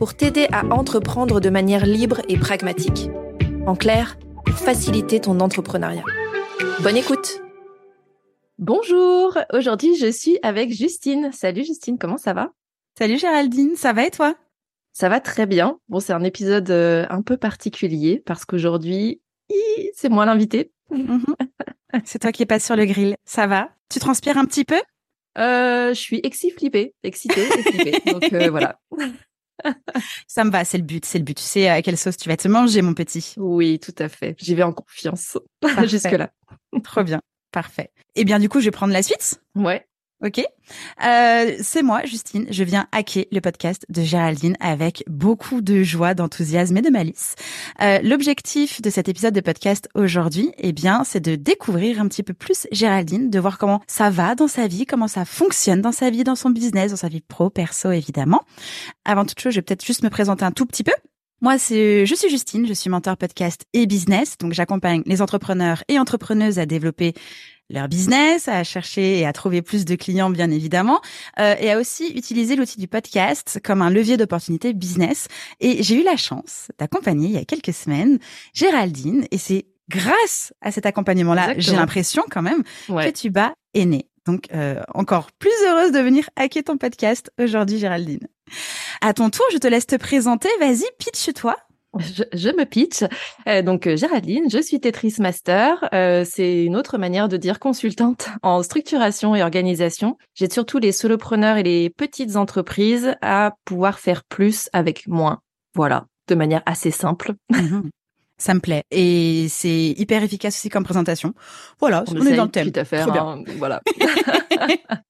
pour t'aider à entreprendre de manière libre et pragmatique. En clair, pour faciliter ton entrepreneuriat. Bonne écoute Bonjour, aujourd'hui je suis avec Justine. Salut Justine, comment ça va? Salut Géraldine, ça va et toi? Ça va très bien. Bon, c'est un épisode euh, un peu particulier parce qu'aujourd'hui, c'est moi l'invité. Mhm. c'est toi qui es pas sur le grill. Ça va? Tu transpires un petit peu? Euh, Je suis exci-flippée, excitée, excitée. Donc euh, voilà. Ça me va, c'est le but, c'est le but. Tu sais à quelle sauce tu vas te manger, mon petit. Oui, tout à fait. J'y vais en confiance jusque-là. Trop bien, parfait. Eh bien, du coup, je vais prendre la suite. Ouais. Ok. Euh, c'est moi, Justine. Je viens hacker le podcast de Géraldine avec beaucoup de joie, d'enthousiasme et de malice. Euh, L'objectif de cet épisode de podcast aujourd'hui, eh bien, c'est de découvrir un petit peu plus Géraldine, de voir comment ça va dans sa vie, comment ça fonctionne dans sa vie, dans son business, dans sa vie pro, perso, évidemment. Avant toute chose, je vais peut-être juste me présenter un tout petit peu. Moi, c'est, je suis Justine, je suis mentor podcast et business. Donc, j'accompagne les entrepreneurs et entrepreneuses à développer leur business, à chercher et à trouver plus de clients, bien évidemment, euh, et à aussi utiliser l'outil du podcast comme un levier d'opportunité business. Et j'ai eu la chance d'accompagner il y a quelques semaines Géraldine, et c'est grâce à cet accompagnement-là, j'ai l'impression quand même que tu bats est. Donc, euh, encore plus heureuse de venir hacker ton podcast aujourd'hui, Géraldine. À ton tour, je te laisse te présenter. Vas-y, pitch-toi. Je, me pitch. Euh, donc euh, Géraldine, je suis Tetris Master. Euh, c'est une autre manière de dire consultante en structuration et organisation. J'aide surtout les solopreneurs et les petites entreprises à pouvoir faire plus avec moins. Voilà, de manière assez simple. Mhm. Ça me plaît et c'est hyper efficace aussi comme présentation. Voilà, on, est dans le thème. Tout à fait. Hein, voilà.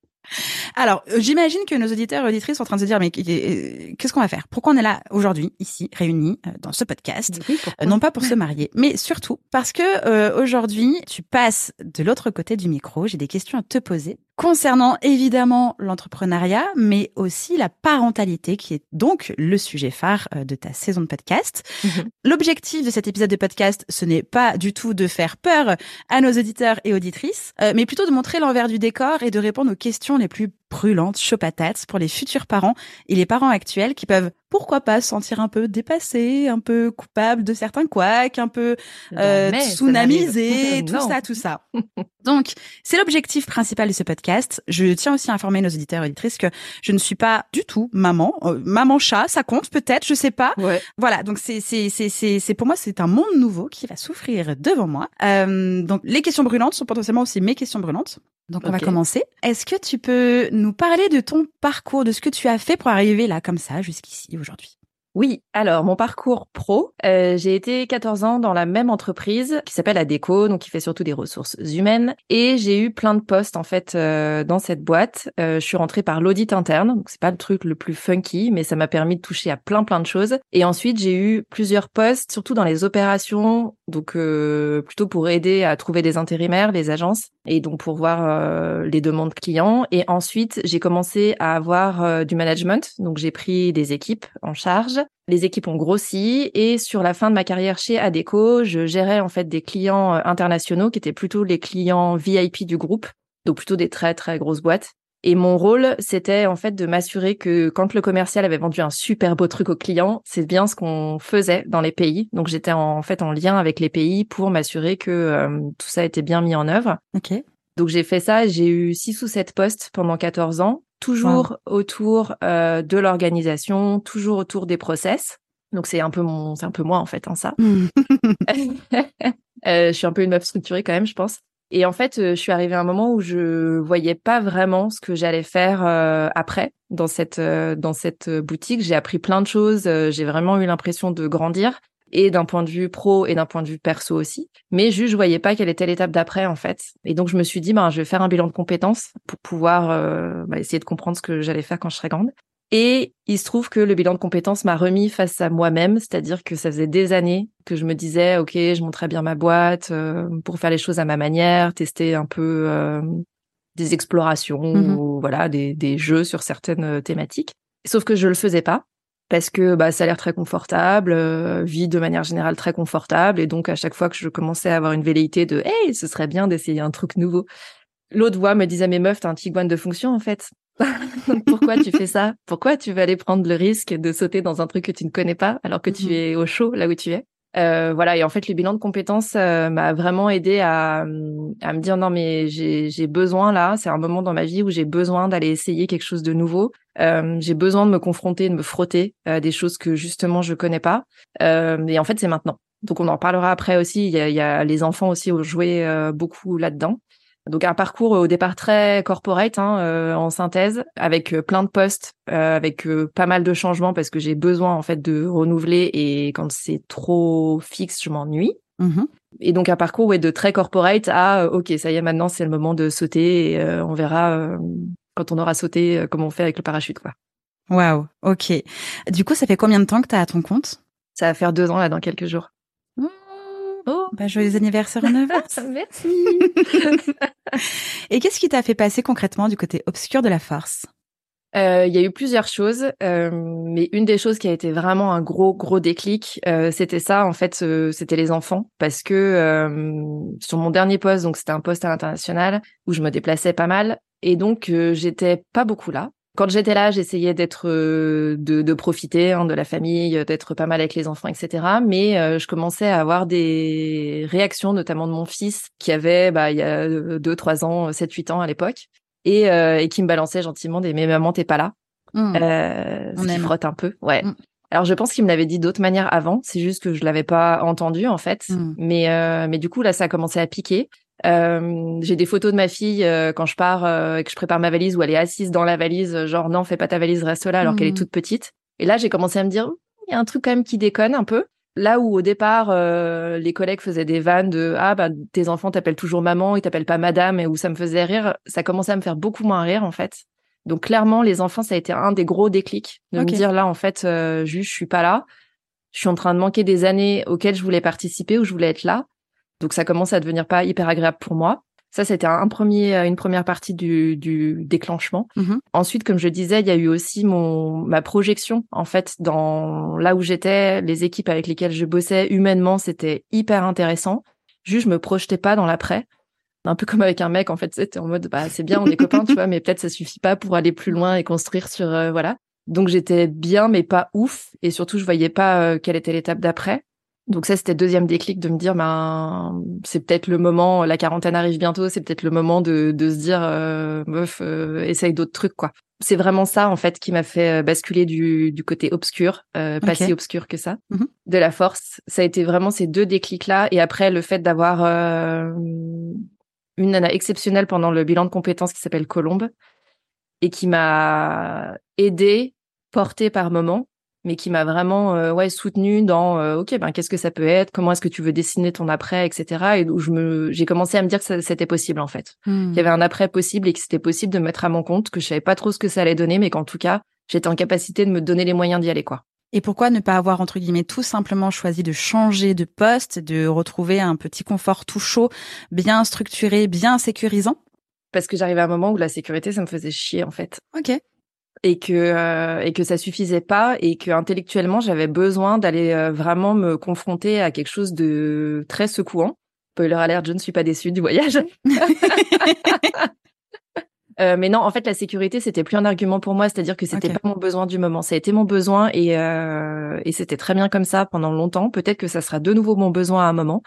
Alors, euh, j'imagine que nos auditeurs et auditrices sont en train de se dire, mais euh, qu'est-ce qu'on va faire? Pourquoi on est là aujourd'hui, ici, réunis euh, dans ce podcast? Non pas pour se marier, mais surtout parce que aujourd'hui, tu passes de l'autre côté du micro. J'ai des questions à te poser concernant évidemment l'entrepreneuriat, mais aussi la parentalité, qui est donc le sujet phare de ta saison de podcast. Mhm. L'objectif de cet épisode de podcast, ce n'est pas du tout de faire peur à nos auditeurs et auditrices, mais plutôt de montrer l'envers du décor et de répondre aux questions les plus brûlantes, chaud patates pour les futurs parents et les parents actuels qui peuvent pourquoi pas se sentir un peu dépassés, un peu coupables de certains couacs, un peu euh, tsunamisés, tout ça, tout ça. Donc, c'est l'objectif principal de ce podcast. Je tiens aussi à informer nos auditeurs et auditrices que je ne suis pas du tout maman. Euh, maman chat, ça compte peut-être, je sais pas. Ouais. Voilà, donc c'est c'est c'est c'est c'est pour moi c'est un monde nouveau qui va s'offrir devant moi. Euh, donc les questions brûlantes sont potentiellement aussi mes questions brûlantes. Donc on va commencer. Est-ce que tu peux nous parler de ton parcours, de ce que tu as fait pour arriver là comme ça jusqu'ici aujourd'hui? Oui, alors mon parcours pro, euh, j'ai été 14 ans dans la même entreprise qui s'appelle Adeco, donc qui fait surtout des ressources humaines, et j'ai eu plein de postes en fait euh, dans cette boîte. Euh, je suis rentrée par l'audit interne, donc c'est pas le truc le plus funky, mais ça m'a permis de toucher à plein plein de choses. Et ensuite j'ai eu plusieurs postes, surtout dans les opérations, donc plutôt pour aider à trouver des intérimaires, les agences, et donc pour voir les demandes clients. Et ensuite j'ai commencé à avoir du management, donc j'ai pris des équipes en charge les équipes ont grossi et sur la fin de ma carrière chez Adeco, je gérais en fait des clients euh, internationaux qui étaient plutôt les clients VIP du groupe, donc plutôt des très très grosses boîtes. Et mon rôle, c'était en fait de m'assurer que quand le commercial avait vendu un super beau truc au client, c'est bien ce qu'on faisait dans les pays. Donc j'étais en fait en lien avec les pays pour m'assurer que euh, tout ça était bien mis en œuvre. Ok. Donc j'ai fait ça, j'ai eu six ou sept postes pendant 14 ans toujours autour euh, de l'organisation, toujours autour des process. Donc c'est un peu mon, c'est un peu moi en fait, hein, ça. Hmm. euh, je suis un peu une meuf structurée quand même, je pense. Et en fait, euh, je suis arrivée à un moment où je voyais pas vraiment ce que j'allais faire euh, après dans cette euh, dans cette boutique. J'ai appris plein de choses. J'ai vraiment eu l'impression de grandir et d'un point de vue pro et d'un point de vue perso aussi. Mais juste, je voyais pas quelle était l'étape d'après en fait. Et donc je me suis dit, ben, je vais faire un bilan de compétences pour pouvoir euh, bah, essayer de comprendre ce que j'allais faire quand je serais grande. Et il se trouve que le bilan de compétences m'a remis face à moi-même, c'est-à-dire que ça faisait des années que je me disais, ok, je monterais bien ma boîte euh, pour faire les choses à ma manière, tester un peu euh, des explorations Mhm. ou voilà des, des jeux sur certaines euh, thématiques. Sauf que je le faisais pas parce que bah, ça a l'air très confortable, euh, vie de manière générale très confortable, et donc à chaque fois que je commençais à avoir une velléité de, hey, ce serait bien d'essayer un truc nouveau, l'autre voix me disait, mais meuf, t'as un tiguan de fonction en fait. Pourquoi tu fais ça? Pourquoi tu vas aller prendre le risque de sauter dans un truc que tu ne connais pas alors que tu Mhm. es au chaud là où tu es? Euh, Voilà, et en fait, le bilan de compétences euh, m'a vraiment aidé à, à me dire non mais j'ai besoin là, c'est un moment dans ma vie où j'ai besoin d'aller essayer quelque chose de nouveau. Euh, j'ai besoin de me confronter, de me frotter à des choses que justement je connais pas. Euh, et en fait, c'est maintenant. Donc on en parlera après aussi. Il y a, il y a les enfants aussi ont joué euh, beaucoup là-dedans. Donc un parcours au départ très corporate hein, euh, en synthèse, avec euh, plein de postes, euh, avec euh, pas mal de changements parce que j'ai besoin en fait de renouveler et quand c'est trop fixe, je m'ennuie. Mhm. Et donc un parcours ouais, de très corporate à euh, ok ça y est maintenant c'est le moment de sauter et euh, on verra euh, quand on aura sauté euh, comment on fait avec le parachute quoi. Waouh, ok. Du coup, ça fait combien de temps que tu as à ton compte? Ça va faire deux ans là dans quelques jours. Oh Bah, joyeux anniversaire en avance. merci. Et qu'est-ce qui t'a fait passer concrètement du côté obscur de la force? Euh, Il y a eu plusieurs choses, euh, mais une des choses qui a été vraiment un gros gros déclic, euh, c'était ça en fait, euh, c'était les enfants, parce que euh, sur mon dernier poste, donc c'était un poste à l'international où je me déplaçais pas mal, et donc euh, j'étais pas beaucoup là. Quand j'étais là, j'essayais d'être, euh, de, de profiter hein, de la famille, d'être pas mal avec les enfants, etc. Mais euh, je commençais à avoir des réactions, notamment de mon fils, qui avait, bah, il y a deux, trois ans, sept, huit ans à l'époque, et, euh, et qui me balançait gentiment des mais maman t'es pas là Hmm. euh, On ce qui aime. frotte un peu ouais Mm. alors je pense qu'il me l'avait dit d'autres manières avant c'est juste que je l'avais pas entendu en fait Mm. mais euh, mais du coup là ça a commencé à piquer euh, j'ai des photos de ma fille euh, quand je pars euh, et que je prépare ma valise où elle est assise dans la valise euh, genre non fais pas ta valise reste là alors qu'elle est toute petite. Et là j'ai commencé à me dire il y a un truc quand même qui déconne un peu. Là où au départ euh, les collègues faisaient des vannes de ah bah tes enfants t'appellent toujours maman, ils t'appellent pas madame et où ça me faisait rire, ça commençait à me faire beaucoup moins rire en fait. Donc clairement les enfants ça a été un des gros déclics de me dire là en fait euh, juste je suis pas là, je suis en train de manquer des années auxquelles je voulais participer où je voulais être là. Donc ça commence à devenir pas hyper agréable pour moi. Ça c'était un premier une première partie du, du déclenchement. Mhm. Ensuite, comme je disais, il y a eu aussi mon ma projection en fait dans là où j'étais, les équipes avec lesquelles je bossais humainement, c'était hyper intéressant. Juste, je me projetais pas dans l'après. Un peu comme avec un mec, en fait, c'était en mode bah c'est bien, on est copains, tu vois, mais peut-être ça suffit pas pour aller plus loin et construire sur euh, voilà. Donc j'étais bien, mais pas ouf, et surtout je voyais pas euh, quelle était l'étape d'après. Donc ça, c'était le deuxième déclic de me dire, ben, c'est peut-être le moment, la quarantaine arrive bientôt, c'est peut-être le moment de, de se dire, euh, meuf, euh, essaye d'autres trucs, quoi. C'est vraiment ça, en fait, qui m'a fait euh, basculer du, du côté obscur, euh, pas si obscur que ça, Mhm. de la force. Ça a été vraiment ces deux déclics-là. Et après, le fait d'avoir euh, une nana exceptionnelle pendant le bilan de compétences qui s'appelle Colombe et qui m'a aidé, porté par moment, mais qui m'a vraiment euh, ouais soutenu dans euh, ok ben qu'est-ce que ça peut être? Comment est-ce que tu veux dessiner ton après etc et où je me j'ai commencé à me dire que ça- c'était possible en fait. Hmm. qu'il y avait un après possible et que c'était possible de me mettre à mon compte que je savais pas trop ce que ça allait donner mais qu'en tout cas j'étais en capacité de me donner les moyens d'y aller quoi. Et pourquoi ne pas avoir, entre guillemets, tout simplement choisi de changer de poste, de retrouver un petit confort tout chaud, bien structuré, bien sécurisant? Parce que j'arrivais à un moment où la sécurité ça me faisait chier en fait. Ok. Et que euh, et que ça suffisait pas et que intellectuellement j'avais besoin d'aller euh, vraiment me confronter à quelque chose de très secouant. Spoiler alert, je ne suis pas déçue du voyage. Euh, mais non, en fait, la sécurité, c'était plus un argument pour moi, c'est-à-dire que c'était pas mon besoin du moment. Ça a été mon besoin et, euh, et c'était très bien comme ça pendant longtemps. Peut-être que ça sera de nouveau mon besoin à un moment.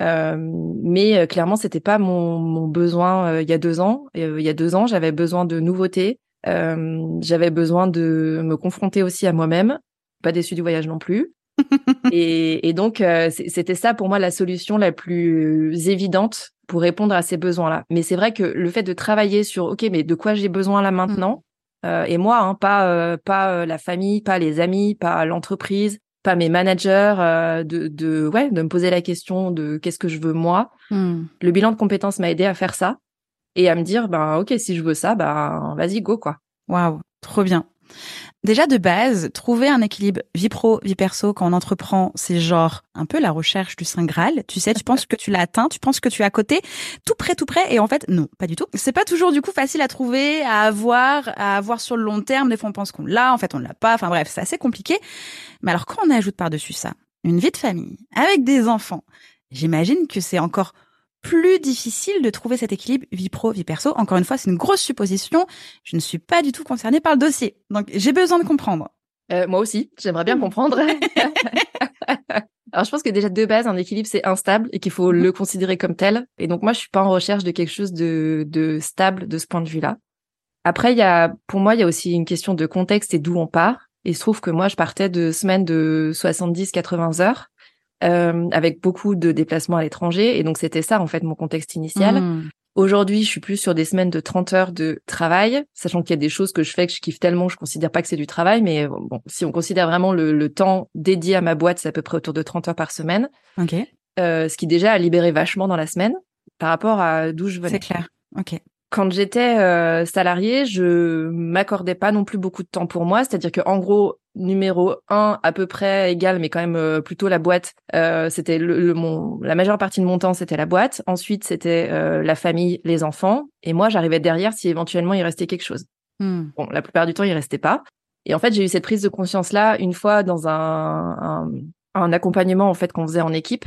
Euh, mais euh, clairement, c'était pas mon, mon besoin euh, il y a deux ans. Euh, il y a deux ans, j'avais besoin de nouveautés. Euh, j'avais besoin de me confronter aussi à moi-même. Pas déçu du voyage non plus. et, et donc, euh, c'était ça pour moi la solution la plus évidente pour répondre à ces besoins-là. Mais c'est vrai que le fait de travailler sur, ok, mais de quoi j'ai besoin là maintenant, euh, et moi, hein, pas euh, pas la famille, pas les amis, pas l'entreprise, pas mes managers, de, de ouais, de me poser la question de qu'est-ce que je veux moi? Hmm. Le bilan de compétences m'a aidé à faire ça et à me dire, ben ok, si je veux ça, ben vas-y go quoi. Waouh, trop bien. Déjà de base, trouver un équilibre vie pro, vie perso quand on entreprend, c'est genre un peu la recherche du Saint Graal. Tu sais, tu penses que tu l'as atteint, tu penses que tu es à côté, tout près, tout près, et en fait, non, pas du tout. C'est pas toujours du coup facile à trouver, à avoir, à avoir sur le long terme. Des fois, on pense qu'on l'a, en fait, on l'a pas. Enfin bref, c'est assez compliqué. Mais alors, quand on ajoute par-dessus ça une vie de famille avec des enfants, j'imagine que c'est encore plus difficile de trouver cet équilibre vie pro, vie perso. Encore une fois, c'est une grosse supposition. Je ne suis pas du tout concernée par le dossier. Donc, j'ai besoin de comprendre. Euh, moi aussi, j'aimerais bien comprendre. Alors, je pense que déjà de base, un équilibre, c'est instable et qu'il faut mhm. le considérer comme tel. Et donc, moi, je suis pas en recherche de quelque chose de, de stable de ce point de vue-là. Après, il y a, pour moi, il y a aussi une question de contexte et d'où on part. Et il se trouve que moi, je partais de semaines de 70-80 heures euh, avec beaucoup de déplacements à l'étranger. Et donc, c'était ça, en fait, mon contexte initial. Mmh. Aujourd'hui, je suis plus sur des semaines de 30 heures de travail, sachant qu'il y a des choses que je fais que je kiffe tellement, je considère pas que c'est du travail, mais bon, si on considère vraiment le, temps dédié à ma boîte, c'est à peu près autour de 30 heures par semaine. Ok. Euh, ce qui déjà a libéré vachement dans la semaine par rapport à d'où je venais. C'est clair. Ok quand j'étais euh, salariée, je m'accordais pas non plus beaucoup de temps pour moi. C'est-à-dire que en gros, numéro un à peu près égal, mais quand même euh, plutôt la boîte. Euh, c'était le, mon, la majeure partie de mon temps, c'était la boîte. Ensuite, c'était euh, la famille, les enfants. Et moi, j'arrivais derrière si éventuellement il restait quelque chose. Hmm. Bon, la plupart du temps, il restait pas. Et en fait, j'ai eu cette prise de conscience là une fois dans un, un, un accompagnement en fait qu'on faisait en équipe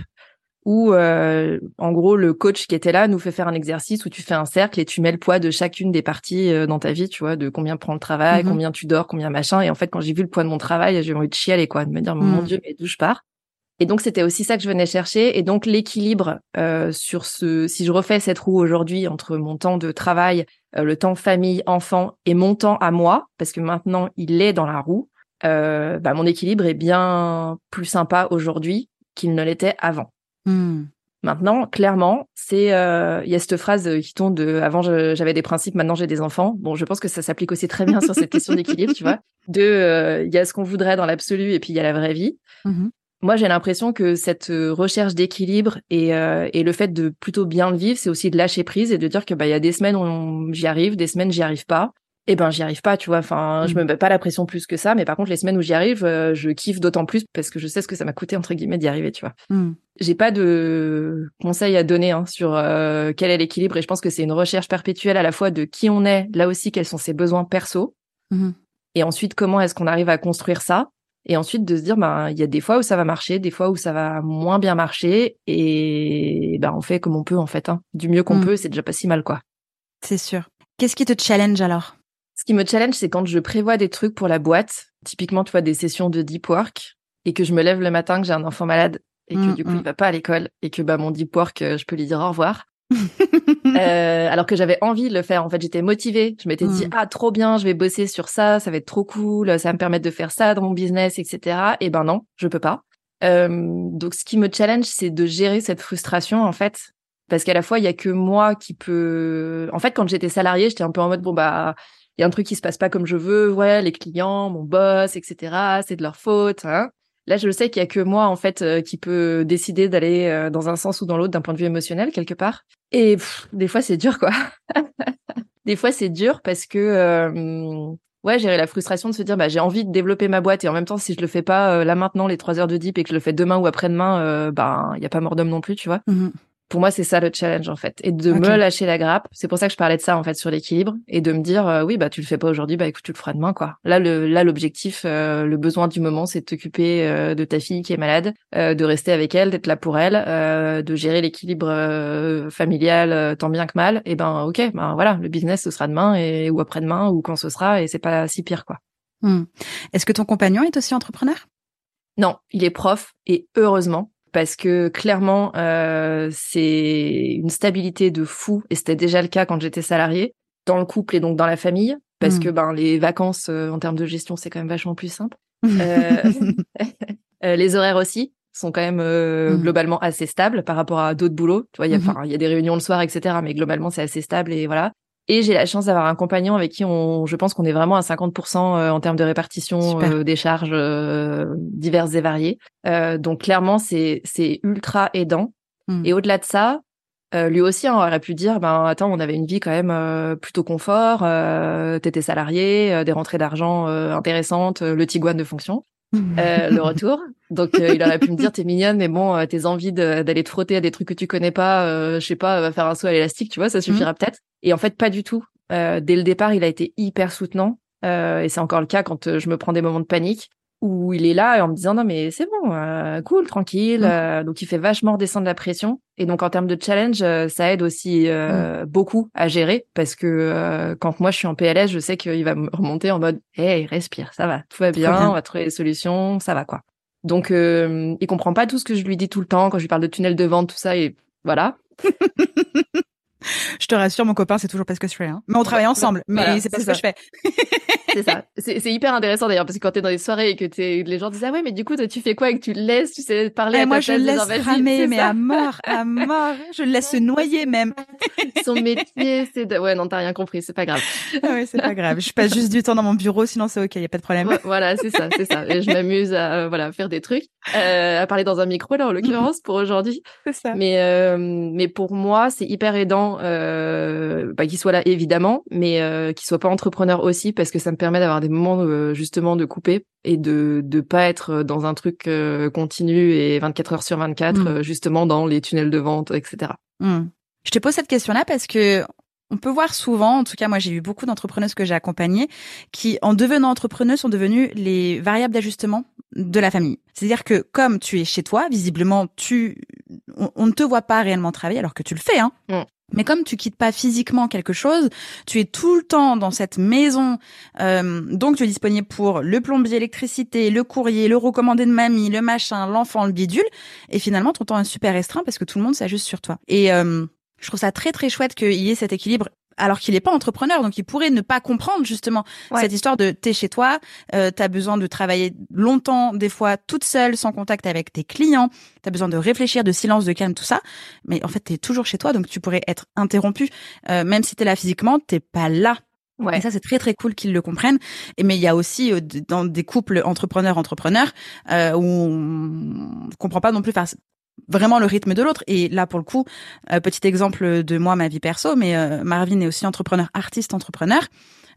où euh, en gros le coach qui était là nous fait faire un exercice où tu fais un cercle et tu mets le poids de chacune des parties euh, dans ta vie, tu vois, de combien prend le travail, mhm. combien tu dors, combien machin. Et en fait, quand j'ai vu le poids de mon travail, j'ai envie de chialer quoi, de me dire mon mhm. dieu, mais d'où je pars? Et donc c'était aussi ça que je venais chercher. Et donc l'équilibre euh, sur ce, si je refais cette roue aujourd'hui entre mon temps de travail, le temps famille, enfant et mon temps à moi, parce que maintenant il est dans la roue. bah, mon équilibre est bien plus sympa aujourd'hui qu'il ne l'était avant. Hmm. Maintenant, clairement, c'est euh, il y a cette phrase qui tombe de avant j'avais des principes, maintenant j'ai des enfants. Bon, je pense que ça s'applique aussi très bien sur cette question d'équilibre, tu vois. De euh, il y a ce qu'on voudrait dans l'absolu et puis il y a la vraie vie. Mm-hmm. Moi, j'ai l'impression que cette recherche d'équilibre et, euh, et le fait de plutôt bien le vivre, c'est aussi de lâcher prise et de dire que bah il y a des semaines où j'y arrive, des semaines j'y arrive pas eh ben j'y arrive pas, tu vois. Enfin, je me mm. mets pas la pression plus que ça, mais par contre les semaines où j'y arrive, euh, je kiffe d'autant plus parce que je sais ce que ça m'a coûté entre guillemets d'y arriver, tu vois. Mm. J'ai pas de conseils à donner hein, sur euh, quel est l'équilibre et je pense que c'est une recherche perpétuelle à la fois de qui on est, là aussi quels sont ses besoins perso, mm-hmm. et ensuite comment est-ce qu'on arrive à construire ça. Et ensuite de se dire, ben il y a des fois où ça va marcher, des fois où ça va moins bien marcher, et ben on fait comme on peut en fait. Hein. Du mieux qu'on mm. peut, c'est déjà pas si mal quoi. C'est sûr. Qu'est-ce qui te challenge alors? Ce qui me challenge, c'est quand je prévois des trucs pour la boîte, typiquement, tu vois, des sessions de deep work, et que je me lève le matin, que j'ai un enfant malade, et que mm, du coup, il mm. va pas à l'école, et que bah mon deep work, euh, je peux lui dire au revoir. euh, alors que j'avais envie de le faire. En fait, j'étais motivée. Je m'étais dit mm. ah trop bien, je vais bosser sur ça, ça va être trop cool, ça va me permettre de faire ça dans mon business, etc. Et ben non, je peux pas. Euh, donc, ce qui me challenge, c'est de gérer cette frustration en fait, parce qu'à la fois il y a que moi qui peut. En fait, quand j'étais salariée, j'étais un peu en mode bon bah il y a un truc qui se passe pas comme je veux, ouais, les clients, mon boss, etc. C'est de leur faute. Hein. Là, je sais qu'il y a que moi en fait euh, qui peut décider d'aller euh, dans un sens ou dans l'autre d'un point de vue émotionnel quelque part. Et des fois, c'est dur, quoi. des fois, c'est dur parce que euh, ouais, gérer la frustration de se dire bah j'ai envie de développer ma boîte et en même temps si je le fais pas là maintenant les trois heures de deep et que je le fais demain ou après-demain, bah il y a pas mort d'homme non plus, tu vois. Mmh pour moi, c'est ça le challenge en fait, et de me lâcher la grappe. C'est pour ça que je parlais de ça en fait sur l'équilibre et de me dire euh, oui bah tu le fais pas aujourd'hui, bah écoute tu le feras demain quoi. Là le là l'objectif, euh, le besoin du moment, c'est de t'occuper euh, de ta fille qui est malade, de rester avec elle, d'être là pour elle, de gérer l'équilibre familial tant bien que mal. Et ben ok, ben voilà, le business ce sera demain et ou après-demain ou quand ce sera et c'est pas si pire quoi. Hmm. Est-ce que ton compagnon est aussi entrepreneur? Non, il est prof et heureusement parce que clairement, euh, c'est une stabilité de fou, et c'était déjà le cas quand j'étais salariée, dans le couple et donc dans la famille, parce mmh. que ben les vacances euh, en termes de gestion, c'est quand même vachement plus simple. Euh, les horaires aussi sont quand même mmh. globalement assez stables par rapport à d'autres boulots. Tu vois, il y a, il y a des réunions le soir, etc. Mais globalement, c'est assez stable et voilà. Et j'ai la chance d'avoir un compagnon avec qui on, je pense qu'on est vraiment à 50% euh, en termes de répartition euh, des charges euh, diverses et variées. donc clairement, c'est c'est ultra aidant. Hmm. Et au-delà de ça, lui aussi hein, aurait pu dire, ben attends, on avait une vie quand même plutôt confort, euh, t'étais salarié, des rentrées d'argent intéressantes, le Tiguan de fonction. le retour. Donc il aurait pu me dire t'es mignonne mais bon tes envies d'aller te frotter à des trucs que tu connais pas, je sais pas, va faire un saut à l'élastique, tu vois, ça suffira peut-être. Et en fait pas du tout. dès le départ il a été hyper soutenant et c'est encore le cas quand je me prends des moments de panique où il est là en me disant non mais c'est bon, euh, cool, tranquille. Mm. Euh, donc il fait vachement redescendre la pression. Et donc en termes de challenge, euh, ça aide aussi mm. beaucoup à gérer parce que quand moi je suis en PLS, je sais qu'il va me remonter en mode hey respire, ça va, tout va bien, on va trouver des solutions, ça va quoi. Donc il comprend pas tout ce que je lui dis tout le temps quand je lui parle de tunnel de vente, tout ça et voilà. je te rassure, mon copain, c'est toujours pas ce que je fais. Hein. Mais on travaille ensemble, mais c'est pas ce que je fais. c'est ça. C'est hyper intéressant d'ailleurs, parce que quand t'es dans des soirées et que t'es, les gens disent ah ouais, mais du coup, tu fais quoi et que tu laisses, tu sais parler. Et à moi, je le laisse ramer, mais à mort, à mort. Je le laisse se noyer même. Son métier, c'est de... ouais, non, t'as rien compris, c'est pas grave. Ah ouais, c'est pas grave. Je passe juste du temps dans mon bureau, sinon c'est ok, y a pas de problème. Voilà, c'est ça, c'est ça. Et je m'amuse à voilà faire des trucs, euh, à parler dans un micro là en l'occurrence pour aujourd'hui. C'est ça. Mais euh, mais pour moi, c'est hyper aidant. Euh, euh, bah, qu'il soit là évidemment, mais euh, qu'il soit pas entrepreneur aussi parce que ça me permet d'avoir des moments euh, justement de couper et de de pas être dans un truc continu et 24 heures sur 24 mm. justement dans les tunnels de vente, etc. Mm. Je te pose cette question-là parce que on peut voir souvent, en tout cas moi j'ai eu beaucoup d'entrepreneuses que j'ai accompagnées, qui en devenant entrepreneuses sont devenues les variables d'ajustement de la famille. C'est-à-dire que comme tu es chez toi, visiblement tu, on, ne te voit pas réellement travailler alors que tu le fais, hein. Mm. Mais comme tu quittes pas physiquement quelque chose, tu es tout le temps dans cette maison, euh, donc tu es disponible pour le plombier, l'électricité, le courrier, le recommandé de mamie, le machin, l'enfant, le bidule, et finalement ton temps est super restreint parce que tout le monde s'ajuste sur toi. Et euh, je trouve ça très très chouette qu'il y ait cet équilibre alors qu'il n'est pas entrepreneur, donc il pourrait ne pas comprendre justement cette histoire de t'es chez toi, euh, t'as besoin de travailler longtemps, des fois toute seule, sans contact avec tes clients, t'as besoin de réfléchir, de silence, de calme, tout ça. Mais en fait, t'es toujours chez toi, donc tu pourrais être interrompu, euh, même si t'es là physiquement, t'es pas là. Ouais. Et ça, c'est très très cool qu'ils le comprennent. Et mais il y a aussi euh, dans des couples entrepreneurs-entrepreneurs euh, où on comprend pas non plus vraiment le rythme de l'autre. Et là, pour le coup, euh, petit exemple de moi, ma vie perso, mais euh, Marvin est aussi entrepreneur, artiste entrepreneur.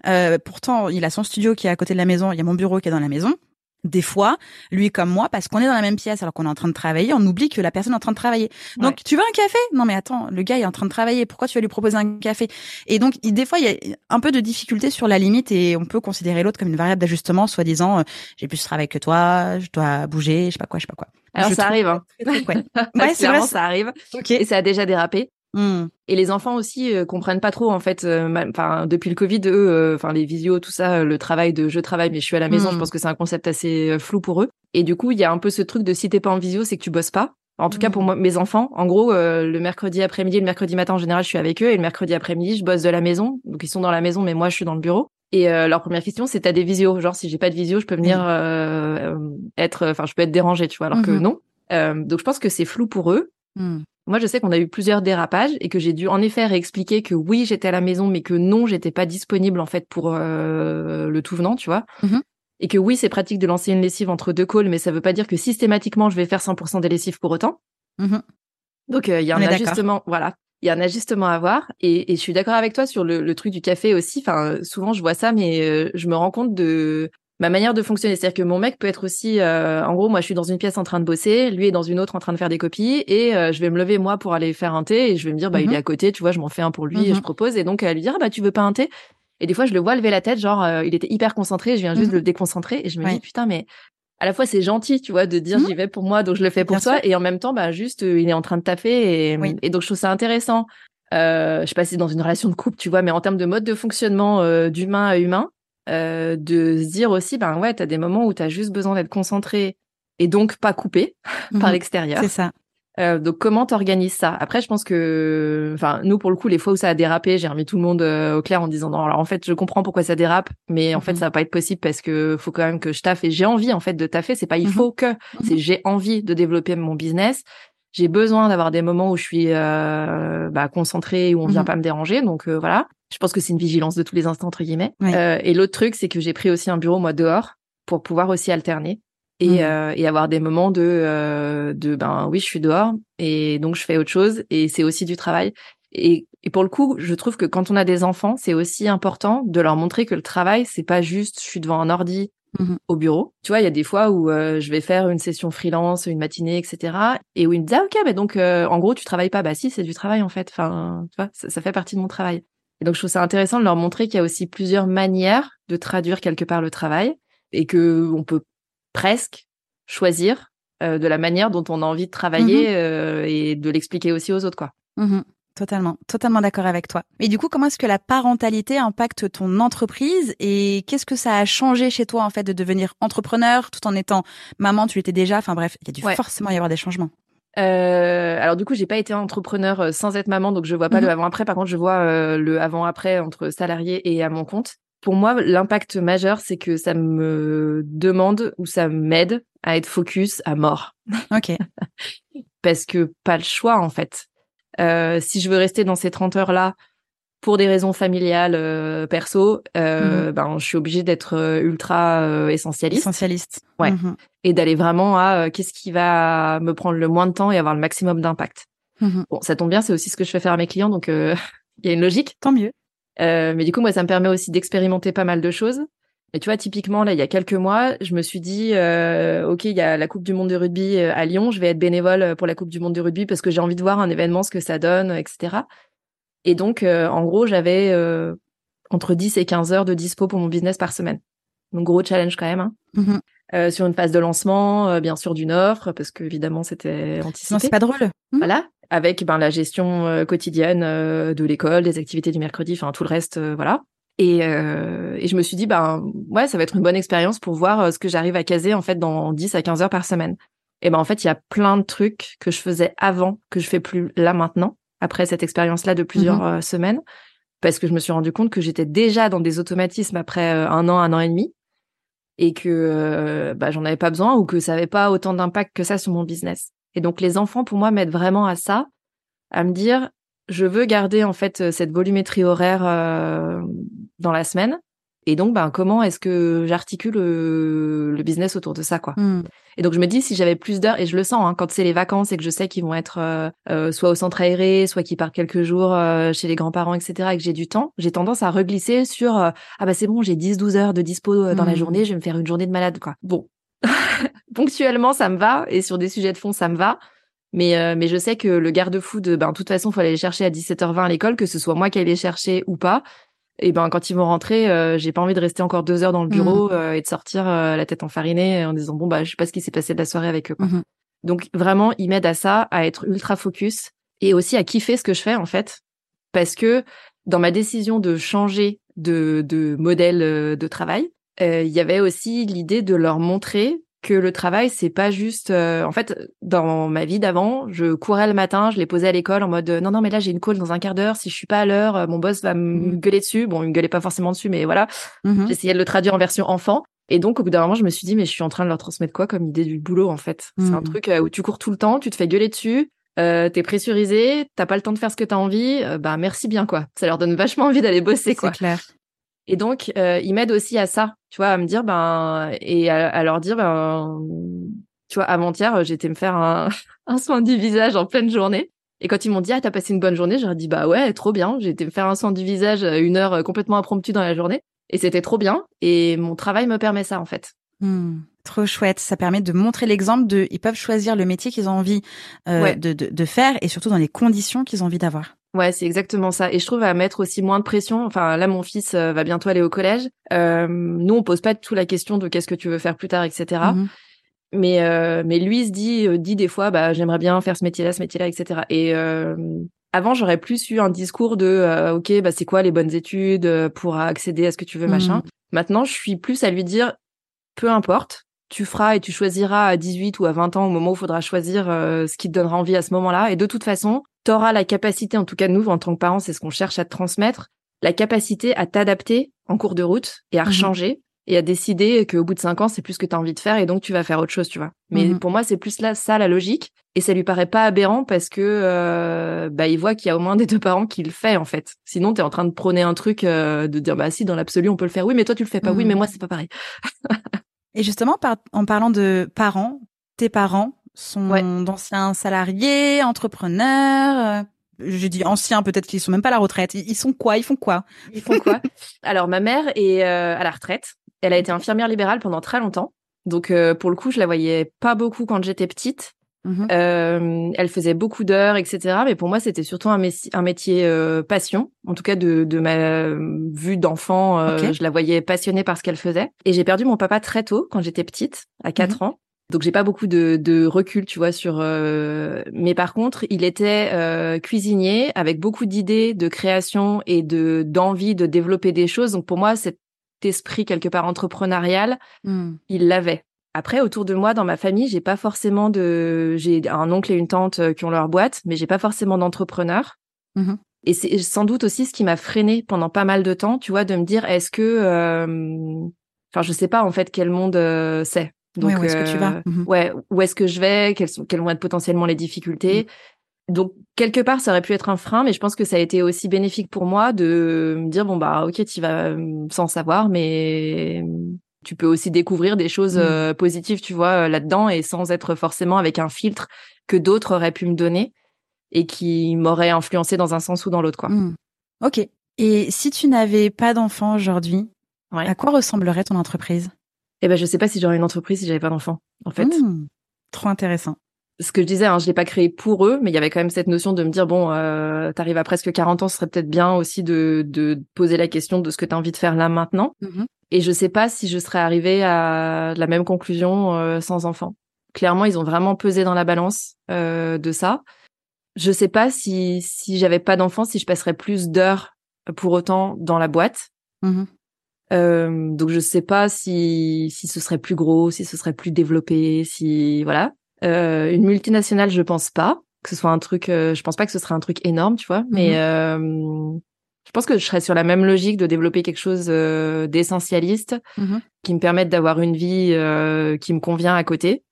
Euh, pourtant, il a son studio qui est à côté de la maison, il y a mon bureau qui est dans la maison. Des fois, lui comme moi, parce qu'on est dans la même pièce alors qu'on est en train de travailler, on oublie que la personne est en train de travailler. Donc, tu veux un café? Non mais attends, le gars est en train de travailler. Pourquoi tu vas lui proposer un café? Et donc, des fois, il y a un peu de difficulté sur la limite et on peut considérer l'autre comme une variable d'ajustement, soi-disant, j'ai plus de travail que toi, je dois bouger, je sais pas quoi, je sais pas quoi. Alors ça arrive. Hein. ouais, c'est vrai, ça arrive. Et ça a déjà dérapé. Hmm. Et les enfants aussi euh, comprennent pas trop en fait. Euh, enfin, depuis le Covid, eux, euh, enfin les visios, tout ça, le travail de je travaille mais je suis à la maison. Je hmm. pense que c'est un concept assez flou pour eux. Et du coup, il y a un peu ce truc de si t'es pas en visio, c'est que tu bosses pas. En tout cas pour hmm. moi, mes enfants, en gros, le mercredi après-midi, le mercredi matin en général, je suis avec eux et le mercredi après-midi, je bosse de la maison. Donc ils sont dans la maison, mais moi je suis dans le bureau. Et leur première question, c'est t'as des visios, genre si j'ai pas de visio, je peux venir être, enfin je peux être dérangée, tu vois, alors que non. Euh, donc je pense que c'est flou pour eux. Hmm. Moi, je sais qu'on a eu plusieurs dérapages et que j'ai dû en effet réexpliquer que oui, j'étais à la maison, mais que non, j'étais pas disponible en fait pour euh, le tout venant, tu vois. Mm-hmm. Et que oui, c'est pratique de lancer une lessive entre deux calls, mais ça veut pas dire que systématiquement je vais faire 100% des lessives pour autant. Donc euh, il y a un ajustement, voilà. Il y a un ajustement à voir et, et je suis d'accord avec toi sur le, le, truc du café aussi. Enfin, souvent je vois ça, mais je me rends compte de ma manière de fonctionner. C'est-à-dire que mon mec peut être aussi, euh, en gros, moi je suis dans une pièce en train de bosser, lui est dans une autre en train de faire des copies, et euh, je vais me lever moi pour aller faire un thé, et je vais me dire bah il est mhm. à côté, tu vois, je m'en fais un pour lui et je mhm. propose, et donc elle lui dire ah, bah tu veux pas un thé? Et des fois je le vois lever la tête, genre euh, il était hyper concentré, je viens juste de mhm. le déconcentrer, et je me dis putain mais à la fois c'est gentil, tu vois, de dire j'y vais pour moi, donc je le fais pour toi, et en même temps bah juste il est en train de taffer, et, et donc je trouve ça intéressant. Euh, je sais pas si c'est dans une relation de couple, tu vois, mais en termes de mode de fonctionnement d'humain à humain, euh, de se dire aussi, ben ouais, t'as des moments où t'as juste besoin d'être concentré et donc pas coupé par mhm. l'extérieur. C'est ça. Euh, donc comment t'organises ça? Après, je pense que, enfin, nous pour le coup, les fois où ça a dérapé, j'ai remis tout le monde euh, au clair en disant non. Alors en fait, je comprends pourquoi ça dérape, mais en fait, mhm. ça va pas être possible parce que faut quand même que je taffe et j'ai envie en fait de taffer. C'est pas il mhm. faut que, c'est j'ai envie de développer mon business. J'ai besoin d'avoir des moments où je suis euh, bah, concentrée, où on vient pas me déranger. Donc voilà. Je pense que c'est une vigilance de tous les instants entre guillemets. Euh, et l'autre truc, c'est que j'ai pris aussi un bureau moi dehors pour pouvoir aussi alterner. Et, Mhm. euh, et avoir des moments de euh, de ben oui je suis dehors et donc je fais autre chose et c'est aussi du travail. Et, et pour le coup je trouve que quand on a des enfants c'est aussi important de leur montrer que le travail c'est pas juste je suis devant un ordi Mhm. au bureau. Tu vois il y a des fois où euh, je vais faire une session freelance une matinée etc et où ils me disent ah ok mais donc euh, en gros tu travailles pas. Bah si c'est du travail en fait. Enfin tu vois ça, ça fait partie de mon travail. Et donc je trouve ça intéressant de leur montrer qu'il y a aussi plusieurs manières de traduire quelque part le travail et que on peut presque choisir euh, de la manière dont on a envie de travailler euh, et de l'expliquer aussi aux autres quoi. Mhm. Totalement, totalement d'accord avec toi. Et du coup, comment est-ce que la parentalité impacte ton entreprise et qu'est-ce que ça a changé chez toi en fait de devenir entrepreneur tout en étant maman, tu l'étais déjà? Enfin bref, il y a dû Ouais. forcément y avoir des changements. Euh, alors du coup, j'ai pas été entrepreneur sans être maman, donc je vois pas Mhm. le avant-après. Par contre, je vois euh, le avant-après entre salarié et à mon compte. Pour moi, l'impact majeur, c'est que ça me demande ou ça m'aide à être focus à mort. Ok. parce que pas le choix en fait. Euh, si je veux rester dans ces 30 heures là pour des raisons familiales, euh, perso, euh, ben je suis obligée d'être euh, ultra euh, essentialiste Essentialiste. Ouais. Mhm. et d'aller vraiment à euh, qu'est-ce qui va me prendre le moins de temps et avoir le maximum d'impact. Mhm. Bon, ça tombe bien, c'est aussi ce que je fais faire à mes clients, donc euh, il y a une logique. Tant mieux. Euh, mais du coup, moi, ça me permet aussi d'expérimenter pas mal de choses. Et tu vois, typiquement, là, il y a quelques mois, je me suis dit, euh, OK, il y a la Coupe du Monde de rugby euh, à Lyon, je vais être bénévole pour la Coupe du Monde de rugby parce que j'ai envie de voir un événement, ce que ça donne, etc. Et donc, euh, en gros, j'avais euh, entre 10 et 15 heures de dispo pour mon business par semaine. Donc, gros challenge quand même. hein. Euh, sur une phase de lancement, euh, bien sûr, d'une offre, parce que évidemment, c'était anticipé. c'est pas drôle. Mhm. Voilà, avec ben la gestion euh, quotidienne euh, de l'école, des activités du mercredi, enfin tout le reste, euh, voilà. Et, euh, et je me suis dit ben ouais, ça va être une bonne expérience pour voir ce que j'arrive à caser en fait dans 10 à 15 heures par semaine. Et ben en fait, il y a plein de trucs que je faisais avant que je fais plus là maintenant après cette expérience là de plusieurs euh, semaines parce que je me suis rendu compte que j'étais déjà dans des automatismes après un an, un an et demi et que euh, bah, j'en avais pas besoin ou que ça avait pas autant d'impact que ça sur mon business. Et donc les enfants pour moi m'aident vraiment à ça, à me dire je veux garder en fait euh, cette volumétrie horaire euh, dans la semaine. Et donc ben comment est-ce que j'articule euh, le business autour de ça quoi. Mhm. Et donc je me dis si j'avais plus d'heures et je le sens hein, quand c'est les vacances et que je sais qu'ils vont être euh, euh, soit au centre aéré, soit qu'ils partent quelques jours chez les grands-parents etc. et que j'ai du temps, j'ai tendance à reglisser sur ah bah c'est bon j'ai 10-12 heures de dispo dans la Mhm. journée, je vais me faire une journée de malade quoi. Bon ponctuellement ça me va et sur des sujets de fond ça me va. Mais, euh, mais je sais que le garde-fou de, ben, de toute façon, faut aller les chercher à 17h20 à l'école, que ce soit moi qui aille les chercher ou pas. Et ben, quand ils vont rentrer, euh, j'ai pas envie de rester encore deux heures dans le bureau euh, et de sortir euh, la tête enfarinée en disant, bon, bah, je sais pas ce qui s'est passé de la soirée avec eux. Quoi. Mhm. Donc, vraiment, ils m'aident à ça, à être ultra focus et aussi à kiffer ce que je fais, en fait. Parce que dans ma décision de changer de, de modèle euh, de travail, euh, il y avait aussi l'idée de leur montrer que le travail c'est pas juste euh, en fait dans ma vie d'avant je courais le matin je les posais à l'école en mode euh, non non mais là j'ai une call dans un quart d'heure si je suis pas à l'heure euh, mon boss va me Mhm. gueuler dessus bon il me gueulait pas forcément dessus mais voilà Mhm. j'essayais de le traduire en version enfant et donc au bout d'un moment je me suis dit mais je suis en train de leur transmettre quoi comme idée du boulot en fait? C'est un Mhm. truc euh, où tu cours tout le temps tu te fais gueuler dessus euh, t'es pressurisé t'as pas le temps de faire ce que t'as envie euh, bah merci bien quoi ça leur donne vachement envie d'aller bosser quoi C'est clair. Et donc, euh, ils m'aident aussi à ça, tu vois, à me dire, ben, et à, à leur dire, ben, tu vois, avant-hier, j'étais me faire un, un soin du visage en pleine journée. Et quand ils m'ont dit, ah, t'as passé une bonne journée, j'aurais dit, bah ouais, trop bien. J'ai été me faire un soin du visage euh, une heure euh, complètement impromptue dans la journée. Et c'était trop bien. Et mon travail me permet ça, en fait. Hmm, Trop chouette. Ça permet de montrer l'exemple de, ils peuvent choisir le métier qu'ils ont envie euh, Ouais. de, de, de faire et surtout dans les conditions qu'ils ont envie d'avoir. Ouais, c'est exactement ça. Et je trouve à mettre aussi moins de pression. Enfin, là, mon fils euh, va bientôt aller au collège. Euh, nous, on pose pas tout la question de qu'est-ce que tu veux faire plus tard, etc. Mhm. mais euh, mais lui il se dit euh, dit des fois bah j'aimerais bien faire ce métier-là ce métier-là etc et euh, avant j'aurais plus eu un discours de euh, ok bah c'est quoi les bonnes études pour accéder à ce que tu veux Mhm. machin maintenant je suis plus à lui dire peu importe tu feras et tu choisiras à 18 ou à 20 ans au moment où il faudra choisir euh, ce qui te donnera envie à ce moment-là et de toute façon tu auras la capacité en tout cas nous en tant que parents c'est ce qu'on cherche à te transmettre la capacité à t'adapter en cours de route et à Mhm. rechanger et à décider qu'au bout de cinq ans, c'est plus ce que tu as envie de faire et donc tu vas faire autre chose, tu vois. Mais Mhm. pour moi, c'est plus là ça la logique et ça lui paraît pas aberrant parce que euh, bah il voit qu'il y a au moins des deux parents qui le fait en fait. Sinon, tu es en train de prôner un truc euh, de dire bah si dans l'absolu on peut le faire. Oui, mais toi tu le fais pas. Oui, Mhm. mais moi c'est pas pareil. Et justement, en parlant de parents, tes parents sont d'anciens salariés, entrepreneurs. Euh, je dis anciens, peut-être qu'ils sont même pas à la retraite. Ils sont quoi? Ils font quoi? Ils font quoi? Alors ma mère est euh, à la retraite. Elle a été infirmière libérale pendant très longtemps. Donc euh, pour le coup, je la voyais pas beaucoup quand j'étais petite. Mmh euh, elle faisait beaucoup d'heures, etc. Mais pour moi, c'était surtout un, métier euh, passion. En tout cas, de, de ma vue d'enfant, euh, je la voyais passionnée par ce qu'elle faisait. Et j'ai perdu mon papa très tôt, quand j'étais petite, à 4 mmh ans. Donc j'ai pas beaucoup de, de, recul, tu vois, sur. Mais par contre, il était cuisinier avec beaucoup d'idées, de création et de d'envie de développer des choses. Donc pour moi, cet esprit quelque part entrepreneurial, mmh. il l'avait. Après, autour de moi, dans ma famille, j'ai pas forcément de, j'ai un oncle et une tante euh, qui ont leur boîte, mais j'ai pas forcément d'entrepreneurs. Mmh et c'est sans doute aussi ce qui m'a freiné pendant pas mal de temps, tu vois, de me dire est-ce que, euh... enfin, je sais pas en fait quel monde euh, c'est. Donc, où est-ce que tu vas? euh, mmh Ouais, où est-ce que je vais? Quelles sont, quelles vont être potentiellement les difficultés? Mmh. Donc quelque part, ça aurait pu être un frein, mais je pense que ça a été aussi bénéfique pour moi de me dire bon bah ok, tu vas sans savoir, mais tu peux aussi découvrir des choses mmh. euh, positives, tu vois, euh, là-dedans et sans être forcément avec un filtre que d'autres auraient pu me donner et qui m'aurait influencé dans un sens ou dans l'autre, quoi. Mmh. Ok. Et si tu n'avais pas d'enfant aujourd'hui, à quoi ressemblerait ton entreprise? Eh ben, je sais pas si j'aurais une entreprise si j'avais pas d'enfant, en fait. Mmh. Trop intéressant. Ce que je disais, hein, je l'ai pas créé pour eux, mais il y avait quand même cette notion de me dire bon, euh, t'arrives à presque 40 ans, ce serait peut-être bien aussi de, de poser la question de ce que tu as envie de faire là maintenant. Et je sais pas si je serais arrivée à la même conclusion euh, sans enfant. Clairement, ils ont vraiment pesé dans la balance euh, de ça. Je sais pas si si j'avais pas d'enfant, si je passerais plus d'heures pour autant dans la boîte. Mmh euh, donc je sais pas si si ce serait plus gros, si ce serait plus développé, si voilà. Euh, une multinationale, je pense pas que ce soit un truc. Euh, je pense pas que ce serait un truc énorme, tu vois. Mais mmh je pense que je serais sur la même logique de développer quelque chose euh, d'essentialiste mmh qui me permette d'avoir une vie euh, qui me convient à côté.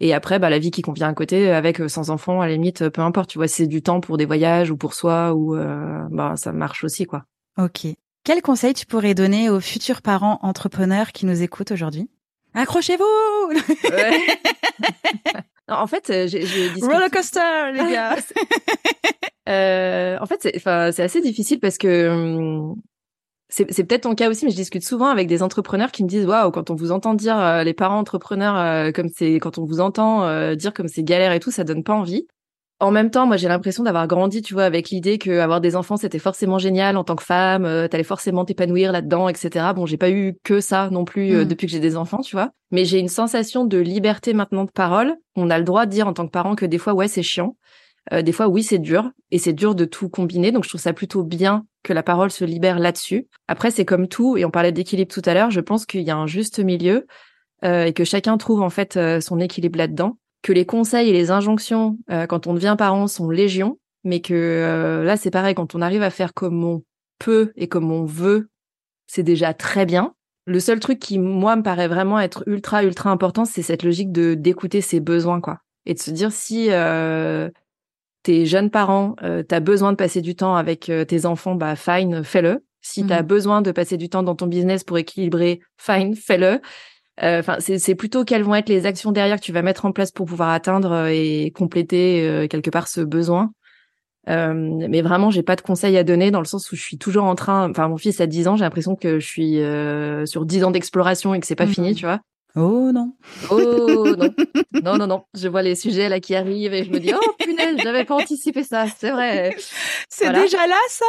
Et après, bah, la vie qui convient à côté, avec euh, sans enfant, à la limite, peu importe. Tu vois, c'est du temps pour des voyages ou pour soi, ou bah, ça marche aussi, quoi. Ok. Quel conseil tu pourrais donner aux futurs parents entrepreneurs qui nous écoutent aujourd'hui? Accrochez-vous En fait, j'ai discuté... Roller coaster, les gars Euh, en fait, c'est, enfin, c'est assez difficile parce que hum, c'est, c'est peut-être ton cas aussi, mais je discute souvent avec des entrepreneurs qui me disent waouh, quand on vous entend dire euh, les parents entrepreneurs euh, comme c'est, quand on vous entend euh, dire comme c'est galère et tout, ça donne pas envie. En même temps, moi, j'ai l'impression d'avoir grandi, tu vois, avec l'idée que avoir des enfants, c'était forcément génial en tant que femme, t'allais forcément t'épanouir là-dedans, etc. Bon, j'ai pas eu que ça non plus mmh. depuis que j'ai des enfants, tu vois. Mais j'ai une sensation de liberté maintenant de parole. On a le droit de dire en tant que parent que des fois, ouais, c'est chiant. Euh, des fois, oui, c'est dur et c'est dur de tout combiner. Donc, je trouve ça plutôt bien que la parole se libère là-dessus. Après, c'est comme tout, et on parlait d'équilibre tout à l'heure. Je pense qu'il y a un juste milieu euh, et que chacun trouve en fait euh, son équilibre là-dedans. Que les conseils et les injonctions quand on devient parent sont légion, mais que là, c'est pareil. Quand on arrive à faire comme on peut et comme on veut, c'est déjà très bien. Le seul truc qui, moi, me paraît vraiment être ultra, ultra important, c'est cette logique de d'écouter ses besoins, quoi. Et de se dire si t'es jeune parent, euh, t'as besoin de passer du temps avec euh, tes enfants, bah fine, fais-le. Si t'as mmh. besoin de passer du temps dans ton business pour équilibrer, fine, fais-le. Euh, enfin, c'est plutôt quelles vont être les actions derrière que tu vas mettre en place pour pouvoir atteindre euh, et compléter quelque part ce besoin. mais vraiment, j'ai pas de conseils à donner dans le sens où je suis toujours en train. Enfin, mon fils a 10 ans, j'ai l'impression que je suis sur 10 ans d'exploration et que c'est pas fini, mmh. tu vois. Oh non. Oh non. Non, non, non. Je vois les sujets là qui arrivent et je me dis, oh punaise, j'avais pas anticipé ça. C'est vrai. C'est déjà là, ça?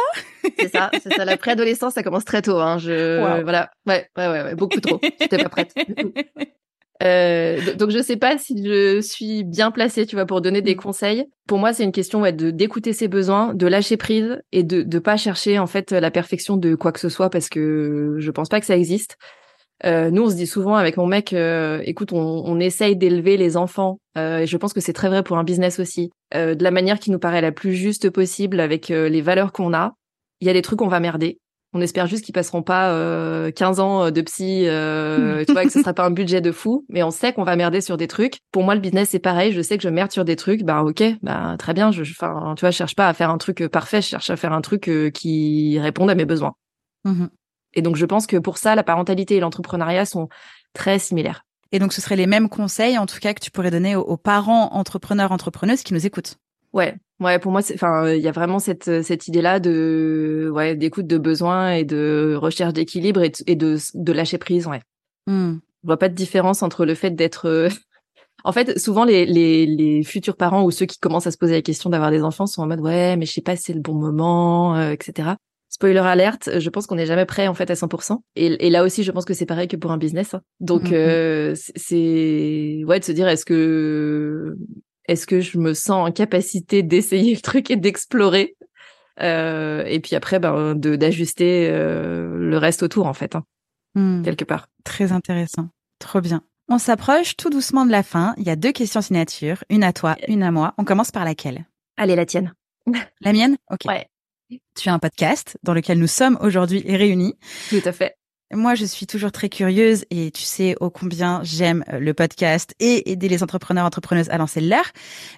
c'est ça, c'est ça. La préadolescence, ça commence très tôt, hein. Je, voilà. Ouais, ouais, ouais, beaucoup trop. J'étais pas prête. Euh, donc je sais pas si je suis bien placée, tu vois, pour donner des mm. conseils. Pour moi, c'est une question ouais, de d'écouter ses besoins, de lâcher prise et de de pas chercher en fait la perfection de quoi que ce soit parce que je pense pas que ça existe. Euh, nous, on se dit souvent avec mon mec, euh, écoute, on, on essaye d'élever les enfants, euh, et je pense que c'est très vrai pour un business aussi, euh, de la manière qui nous paraît la plus juste possible avec euh, les valeurs qu'on a. Il y a des trucs qu'on va merder. On espère juste qu'ils passeront pas 15 ans de psy, tu vois, que ce sera pas un budget de fou, mais on sait qu'on va merder sur des trucs. Pour moi, le business c'est pareil. Je sais que je merde sur des trucs. Bah ok, bah très bien. Je, enfin, tu vois, je cherche pas à faire un truc parfait. Je cherche à faire un truc qui réponde à mes besoins. Mmh Et donc, je pense que pour ça, la parentalité et l'entrepreneuriat sont très similaires. Et donc, ce seraient les mêmes conseils, en tout cas, que tu pourrais donner aux, parents entrepreneurs, entrepreneuses qui nous écoutent? Ouais, ouais. Pour moi, enfin, il y a vraiment cette cette idée-là de ouais d'écoute de besoin et de recherche d'équilibre et, de, de lâcher prise. Ouais. Mmh. Je vois pas de différence entre le fait d'être euh, en fait, souvent les, les, les, futurs parents ou ceux qui commencent à se poser la question d'avoir des enfants sont en mode ouais, mais je sais pas si c'est le bon moment, euh, etc. Spoiler alerte, je pense qu'on n'est jamais prêt en fait à 100%. Et, et là aussi, je pense que c'est pareil que pour un business. Hein. Donc mm-hmm. euh, c'est ouais de se dire est-ce que est-ce que je me sens en capacité d'essayer le truc et d'explorer euh, et puis après ben de d'ajuster euh, le reste autour en fait hein, mm. quelque part. Très intéressant, trop bien. On s'approche tout doucement de la fin. Il y a deux questions signature, une à toi, une à moi. On commence par laquelle? Allez, la tienne. La mienne? Ok. Ouais. Tu as un podcast dans lequel nous sommes aujourd'hui réunis. Tout à fait. Moi, je suis toujours très curieuse et tu sais ô combien j'aime euh, le podcast et aider les entrepreneurs entrepreneuses à lancer leur.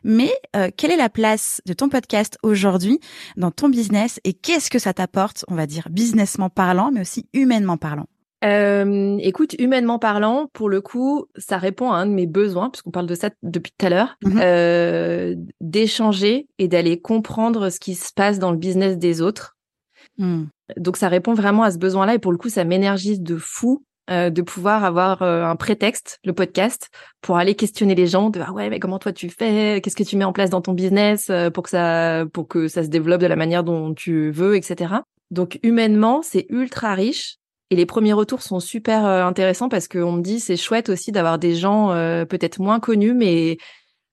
Mais euh, quelle est la place de ton podcast aujourd'hui dans ton business et qu'est-ce que ça t'apporte, on va dire businessment parlant, mais aussi humainement parlant? Euh, écoute, humainement parlant, pour le coup, ça répond à un de mes besoins, puisqu'on parle de ça depuis tout à l'heure, mmh euh, d'échanger et d'aller comprendre ce qui se passe dans le business des autres. Mmh. Donc ça répond vraiment à ce besoin-là et pour le coup, ça m'énergise de fou euh, de pouvoir avoir euh, un prétexte, le podcast, pour aller questionner les gens de ah ouais mais comment toi tu fais, qu'est-ce que tu mets en place dans ton business euh, pour que ça pour que ça se développe de la manière dont tu veux, etc. Donc humainement, c'est ultra riche et les premiers retours sont super euh, intéressants parce qu'on me dit c'est chouette aussi d'avoir des gens euh, peut-être moins connus, mais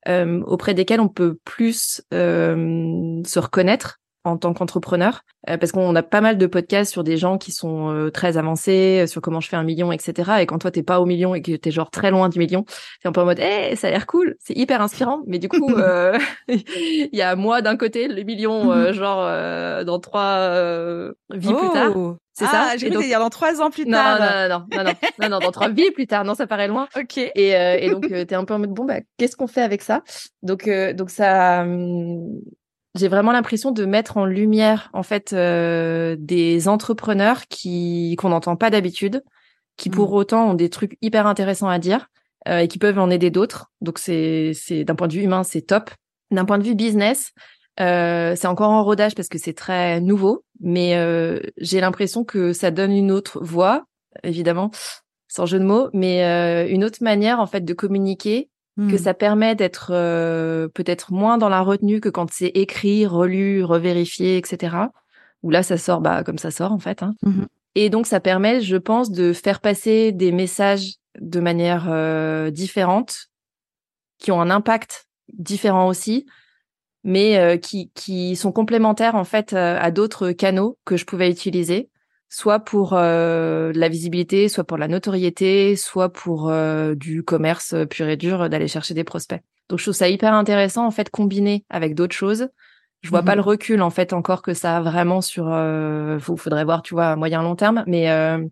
euh, auprès desquels on peut plus se reconnaître en tant qu'entrepreneur euh, parce qu'on a pas mal de podcasts sur des gens qui sont euh, très avancés euh, sur comment je fais un million etc et quand toi t'es pas au million et que t'es genre très loin du million t'es un peu en mode eh ça a l'air cool c'est hyper inspirant. Mais du coup il y a moi d'un côté le million mhm. genre dans trois vies plus tard. Oh. c'est ça? Ah, j'ai cru dire dans trois ans plus tard. non non non non non. Non, non, dans trois vies plus tard. Non ça paraît loin. Ok. Et, et donc t'es un peu en mode bon bah qu'est-ce qu'on fait avec ça? Donc donc ça hum, j'ai vraiment l'impression de mettre en lumière en fait euh, des entrepreneurs qui qu'on n'entend pas d'habitude, qui pour mmh. autant ont des trucs hyper intéressants à dire euh, et qui peuvent en aider d'autres. Donc c'est c'est d'un point de vue humain c'est top. D'un point de vue business, euh, c'est encore en rodage parce que c'est très nouveau, mais euh, j'ai l'impression que ça donne une autre voix, évidemment, sans jeu de mots, mais euh, une autre manière en fait de communiquer que hmm. ça permet d'être euh, peut-être moins dans la retenue que quand c'est écrit, relu, revérifié, etc. Où là, ça sort bah, comme ça sort en fait. Hein. Mmh Et donc, ça permet, je pense, de faire passer des messages de manière euh, différente, qui ont un impact différent aussi, mais euh, qui, qui sont complémentaires en fait à d'autres canaux que je pouvais utiliser soit pour euh, la visibilité, soit pour la notoriété, soit pour euh, du commerce pur et dur d'aller chercher des prospects. Donc je trouve ça hyper intéressant en fait combiné avec d'autres choses. Je vois pas mhm. le recul en fait encore que ça a vraiment sur euh, faudrait voir tu vois à moyen long terme mais euh,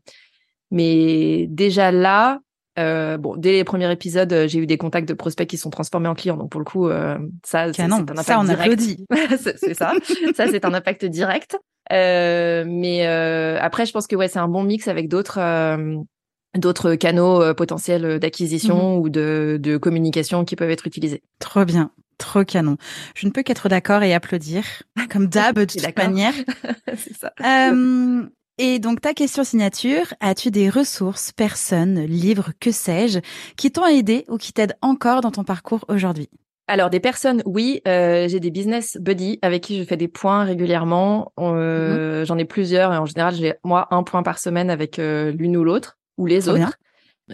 mais déjà là euh, bon, dès les premiers épisodes, j'ai eu des contacts de prospects qui sont transformés en clients. Donc pour le coup, euh, ça, c'est un impact ça, on direct. c'est ça. ça, c'est un impact direct. Euh, mais euh, après, je pense que ouais, c'est un bon mix avec d'autres euh, d'autres canaux potentiels d'acquisition mhm. ou de, de communication qui peuvent être utilisés. Trop bien. Trop canon. Je ne peux qu'être d'accord et applaudir, comme d'hab, de toute manière. c'est ça. Euh, et donc ta question signature, as-tu des ressources, personnes, livres, que sais-je, qui t'ont aidé ou qui t'aident encore dans ton parcours aujourd'hui? Alors des personnes, oui, euh, j'ai des business buddies avec qui je fais des points régulièrement. Euh, mhm. J'en ai plusieurs et en général j'ai moi un point par semaine avec euh, l'une ou l'autre ou les autres.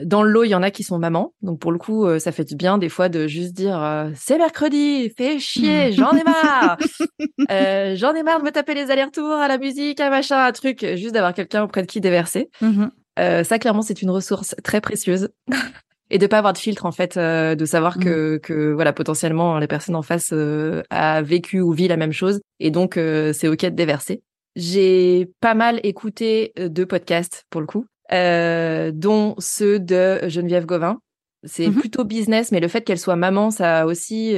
Dans le lot, il y en a qui sont mamans, donc pour le coup, euh, ça fait du bien des fois de juste dire euh, c'est mercredi, fais chier, j'en ai marre, j'en ai marre de me taper les allers-retours à la musique, à machin, un truc, juste d'avoir quelqu'un auprès de qui déverser. Mhm. ça clairement c'est une ressource très précieuse. Et de pas avoir de filtre en fait euh, de savoir que mm. que voilà potentiellement les personnes en face euh, a vécu ou vit la même chose. Et donc euh, c'est ok de déverser. J'ai pas mal écouté de podcasts pour le coup dont ceux de Geneviève Gauvin c'est mm-hmm. plutôt business mais le fait qu'elle soit maman ça aussi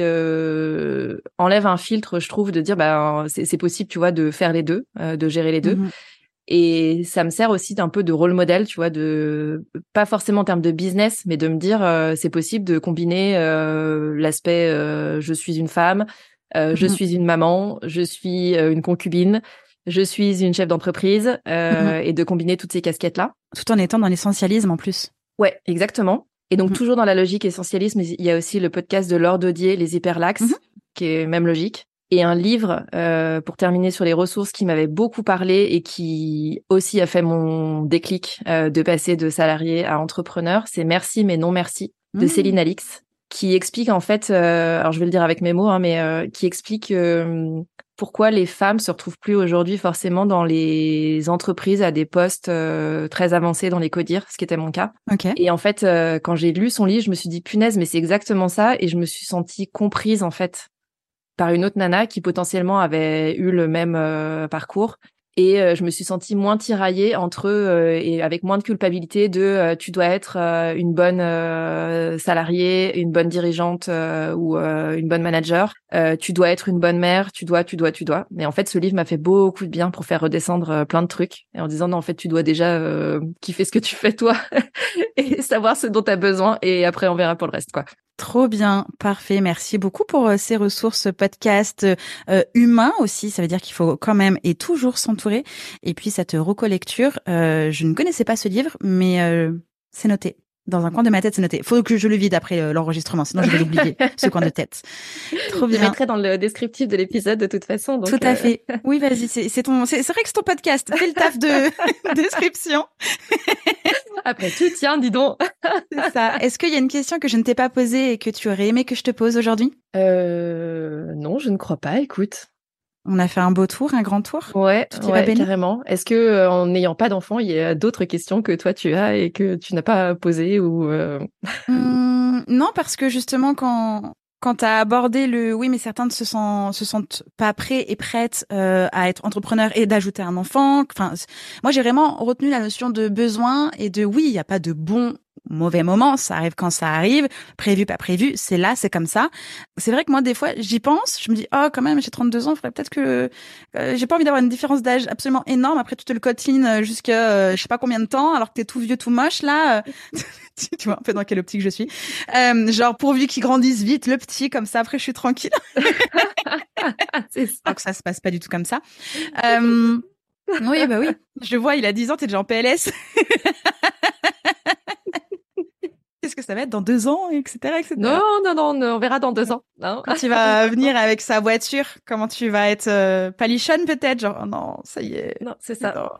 enlève un filtre je trouve de dire bah c'est possible tu vois de faire les deux de gérer les deux mm-hmm. Et ça me sert aussi d'un peu de rôle modèle, tu vois, de pas forcément en termes de business, mais de me dire euh, c'est possible de combiner euh, l'aspect euh, je suis une femme, je mmh suis une maman, je suis une concubine, je suis une chef d'entreprise mmh et de combiner toutes ces casquettes là. Tout en étant dans l'essentialisme en plus. Ouais, exactement. Et donc, mmh. toujours dans la logique essentialisme, il y a aussi le podcast de Laure Dodier, Les Hyperlaxes, mmh qui est même logique. Et un livre, euh, pour terminer sur les ressources, qui m'avait beaucoup parlé et qui aussi a fait mon déclic euh, de passer de salarié à entrepreneur, c'est Merci mais non merci de. Céline Alix, qui explique en fait, euh, alors je vais le dire avec mes mots, hein, mais euh, qui explique euh, pourquoi les femmes se retrouvent plus aujourd'hui forcément dans les entreprises à des postes euh, très avancés dans les codires, ce qui était mon cas. Et en fait, euh, quand j'ai lu son livre, je me suis dit punaise, mais c'est exactement ça, et je me suis sentie comprise en fait par une autre nana qui potentiellement avait eu le même euh, parcours et euh, je me suis sentie moins tiraillée entre eux euh, et avec moins de culpabilité de euh, tu dois être une bonne salariée, une bonne dirigeante ou une bonne manager, tu dois être une bonne mère, tu dois, tu dois, tu dois. Mais en fait, ce livre m'a fait beaucoup de bien pour faire redescendre plein de trucs et en disant non, en fait, tu dois déjà kiffer ce que tu fais toi et savoir ce dont tu as besoin et après on verra pour le reste quoi. Trop bien, parfait. Merci beaucoup pour euh, ces ressources podcast euh, humains aussi. Ça veut dire qu'il faut quand même et toujours s'entourer. Et puis cette recollecture, euh, je ne connaissais pas ce livre, mais c'est noté. Dans un coin de ma tête, c'est noté. Faut que je le vide après l'enregistrement, sinon je vais l'oublier, ce coin de tête. Trop bien. Je mettrai dans le descriptif de l'épisode de toute façon. Tout à fait. Oui, vas-y, c'est ton, c'est vrai que c'est ton podcast. Fais le taf de description. Après tout, tiens, dis donc. C'est ça. Est-ce qu'il y a une question que je ne t'ai pas posée et que tu aurais aimé que je te pose aujourd'hui? Euh, Non, je ne crois pas. Écoute. On a fait un beau tour, un grand tour. Ouais, ouais carrément. Est-ce que euh, en n'ayant pas d'enfant, il y a d'autres questions que toi tu as et que tu n'as pas posées ou euh... Hum, Non, parce que justement quand quand tu as abordé le oui mais certains ne se sentent se sentent pas prêts et prêtes euh, à être entrepreneurs et d'ajouter un enfant enfin moi j'ai vraiment retenu la notion de besoin et de oui il n'y a pas de bon mauvais moment ça arrive quand ça arrive prévu pas prévu c'est là c'est comme ça c'est vrai que moi des fois j'y pense je me dis oh quand même j'ai 32 ans il faudrait peut-être que euh, j'ai pas envie d'avoir une différence d'âge absolument énorme après tu te le cotines jusqu'à euh, je sais pas combien de temps alors que t'es tout vieux tout moche là tu vois un peu dans quelle optique je suis. Euh, genre pourvu qu'il grandisse vite, le petit, comme ça après je suis tranquille. c'est ça. que ça se passe pas du tout comme ça. Euh, oui, bah oui. Je vois, il a 10 ans, t'es déjà en PLS. Qu'est-ce que ça va être dans deux ans, etc., etc. Non, non, non, on verra dans deux ans. Quand tu vas venir avec sa voiture, comment tu vas être euh, palichonne peut-être, genre oh non, ça y est. Non, c'est ça.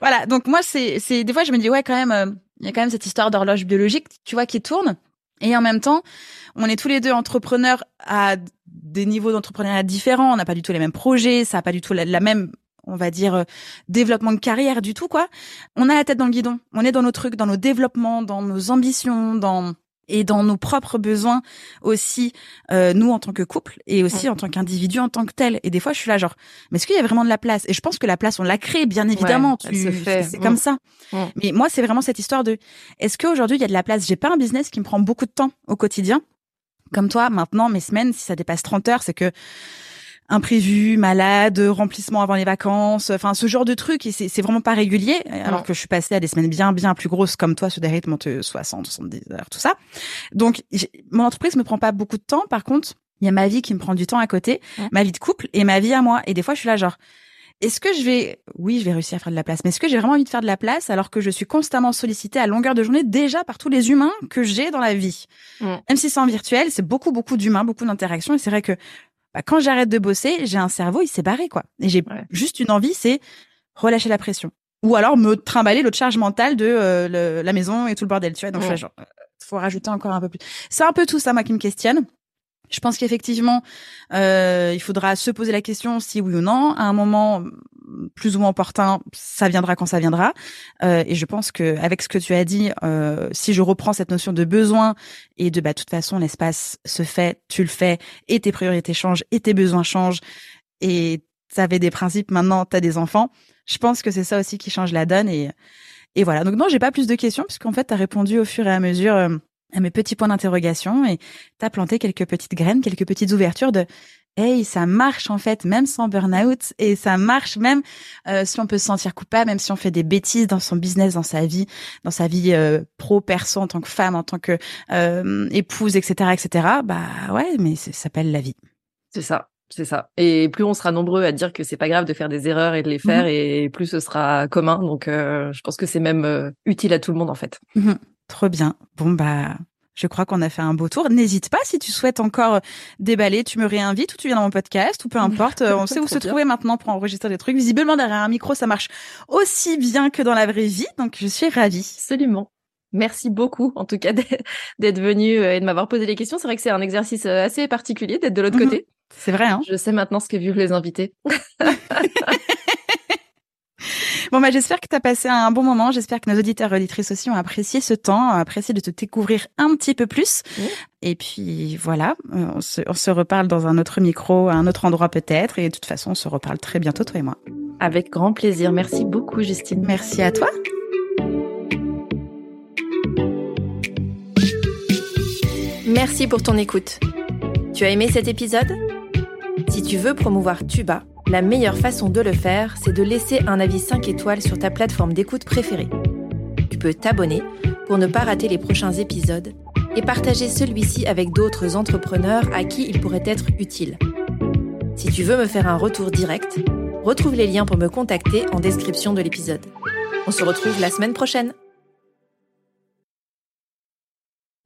Voilà, donc moi c'est c'est des fois je me dis ouais quand même euh, il y a quand même cette histoire d'horloge biologique, tu vois, qui tourne. Et en même temps, on est tous les deux entrepreneurs à des niveaux d'entrepreneuriat différents. On n'a pas du tout les mêmes projets, ça n'a pas du tout la, même, on va dire, euh, développement de carrière du tout, quoi. On a la tête dans le guidon. On est dans nos trucs, dans nos développements, dans nos ambitions, dans et dans nos propres besoins aussi euh, nous en tant que couple et aussi en tant qu'individu en tant que tel. Et des fois je suis là genre mais est-ce qu'il y a vraiment de la place? Et je pense que la place on l'a créée bien évidemment. c'est comme ça. Mais moi c'est vraiment cette histoire de est-ce qu'aujourd'hui il y a de la place? J'ai pas un business qui me prend beaucoup de temps au quotidien comme toi maintenant mes semaines si ça dépasse 30 heures c'est que imprévu, malade, remplissement avant les vacances, enfin ce genre de truc et c'est vraiment pas régulier alors que je suis passée à des semaines bien bien plus grosses comme toi sur des rythmes de 60, 70 heures, tout ça. Donc mon entreprise me prend pas beaucoup de temps. Par contre, il y a ma vie qui me prend du temps à côté, ma vie de couple et ma vie à moi. Et des fois je suis là genre est-ce que je vais, oui, je vais réussir à faire de la place, mais est-ce que j'ai vraiment envie de faire de la place alors que je suis constamment sollicitée à longueur de journée déjà par tous les humains que j'ai dans la vie? Même si c'est en virtuel, c'est beaucoup, beaucoup d'humains, beaucoup d'interactions. Et c'est vrai que bah, quand j'arrête de bosser, j'ai un cerveau, il s'est barré, quoi. Et j'ai juste une envie, c'est relâcher la pression. Ou alors me trimballer l'autre charge mentale de euh, la maison et tout le bordel, tu vois. Donc, ouais. genre, faut rajouter encore un peu plus. C'est un peu tout ça, moi, qui me questionne. Je pense qu'effectivement, euh, il faudra se poser la question si oui ou non. À un moment plus ou moins opportun, ça viendra quand ça viendra. Euh, et je pense que avec ce que tu as dit, euh, si je reprends cette notion de besoin et de bah toute façon l'espace se fait, tu le fais, et tes priorités changent, et tes besoins changent, et tu avais des principes, maintenant tu as des enfants. Je pense que c'est ça aussi qui change la donne et et voilà. Donc non, j'ai pas plus de questions puisqu'en fait tu as répondu au fur et à mesure. Euh, à mes petits points d'interrogation et t'as planté quelques petites graines, quelques petites ouvertures de hey, ça marche en fait, même sans burn-out, et ça marche même euh, si on peut se sentir coupable, même si on fait des bêtises dans son business, dans sa vie, dans sa vie euh, pro, perso, en tant que femme, en tant que euh, épouse, etc., etc. Bah ouais, mais ça s'appelle la vie. C'est ça. C'est ça. Et plus on sera nombreux à dire que c'est pas grave de faire des erreurs et de les faire, mm-hmm. et plus ce sera commun. Donc, je pense que c'est même utile à tout le monde en fait. Mm-hmm. Trop bien. Bon bah, je crois qu'on a fait un beau tour. N'hésite pas si tu souhaites encore déballer, tu me réinvites ou tu viens dans mon podcast ou peu importe. on sait où se trouver maintenant pour enregistrer des trucs. Visiblement derrière un micro, ça marche aussi bien que dans la vraie vie. Donc je suis ravie. Absolument. Merci beaucoup, en tout cas, d'être venu euh, et de m'avoir posé les questions. C'est vrai que c'est un exercice euh, assez particulier d'être de l'autre mhm. côté. C'est vrai, hein Je sais maintenant ce que vivent les invités. Bon, bah, j'espère que tu as passé un bon moment. J'espère que nos auditeurs et auditrices aussi ont apprécié ce temps, ont apprécié de te découvrir un petit peu plus. Et puis, voilà, euh, on se, on se reparle dans un autre micro, à un autre endroit peut-être. Et de toute façon, on se reparle très bientôt, toi et moi. Avec grand plaisir. Merci beaucoup, Justine. Merci à toi. Merci pour ton écoute. Tu as aimé cet épisode? Si tu veux promouvoir Tuba, la meilleure façon de le faire, c'est de laisser un avis 5 étoiles sur ta plateforme d'écoute préférée. Tu peux t'abonner pour ne pas rater les prochains épisodes et partager celui-ci avec d'autres entrepreneurs à qui il pourrait être utile. Si tu veux me faire un retour direct, retrouve les liens pour me contacter en description de l'épisode. On se retrouve la semaine prochaine.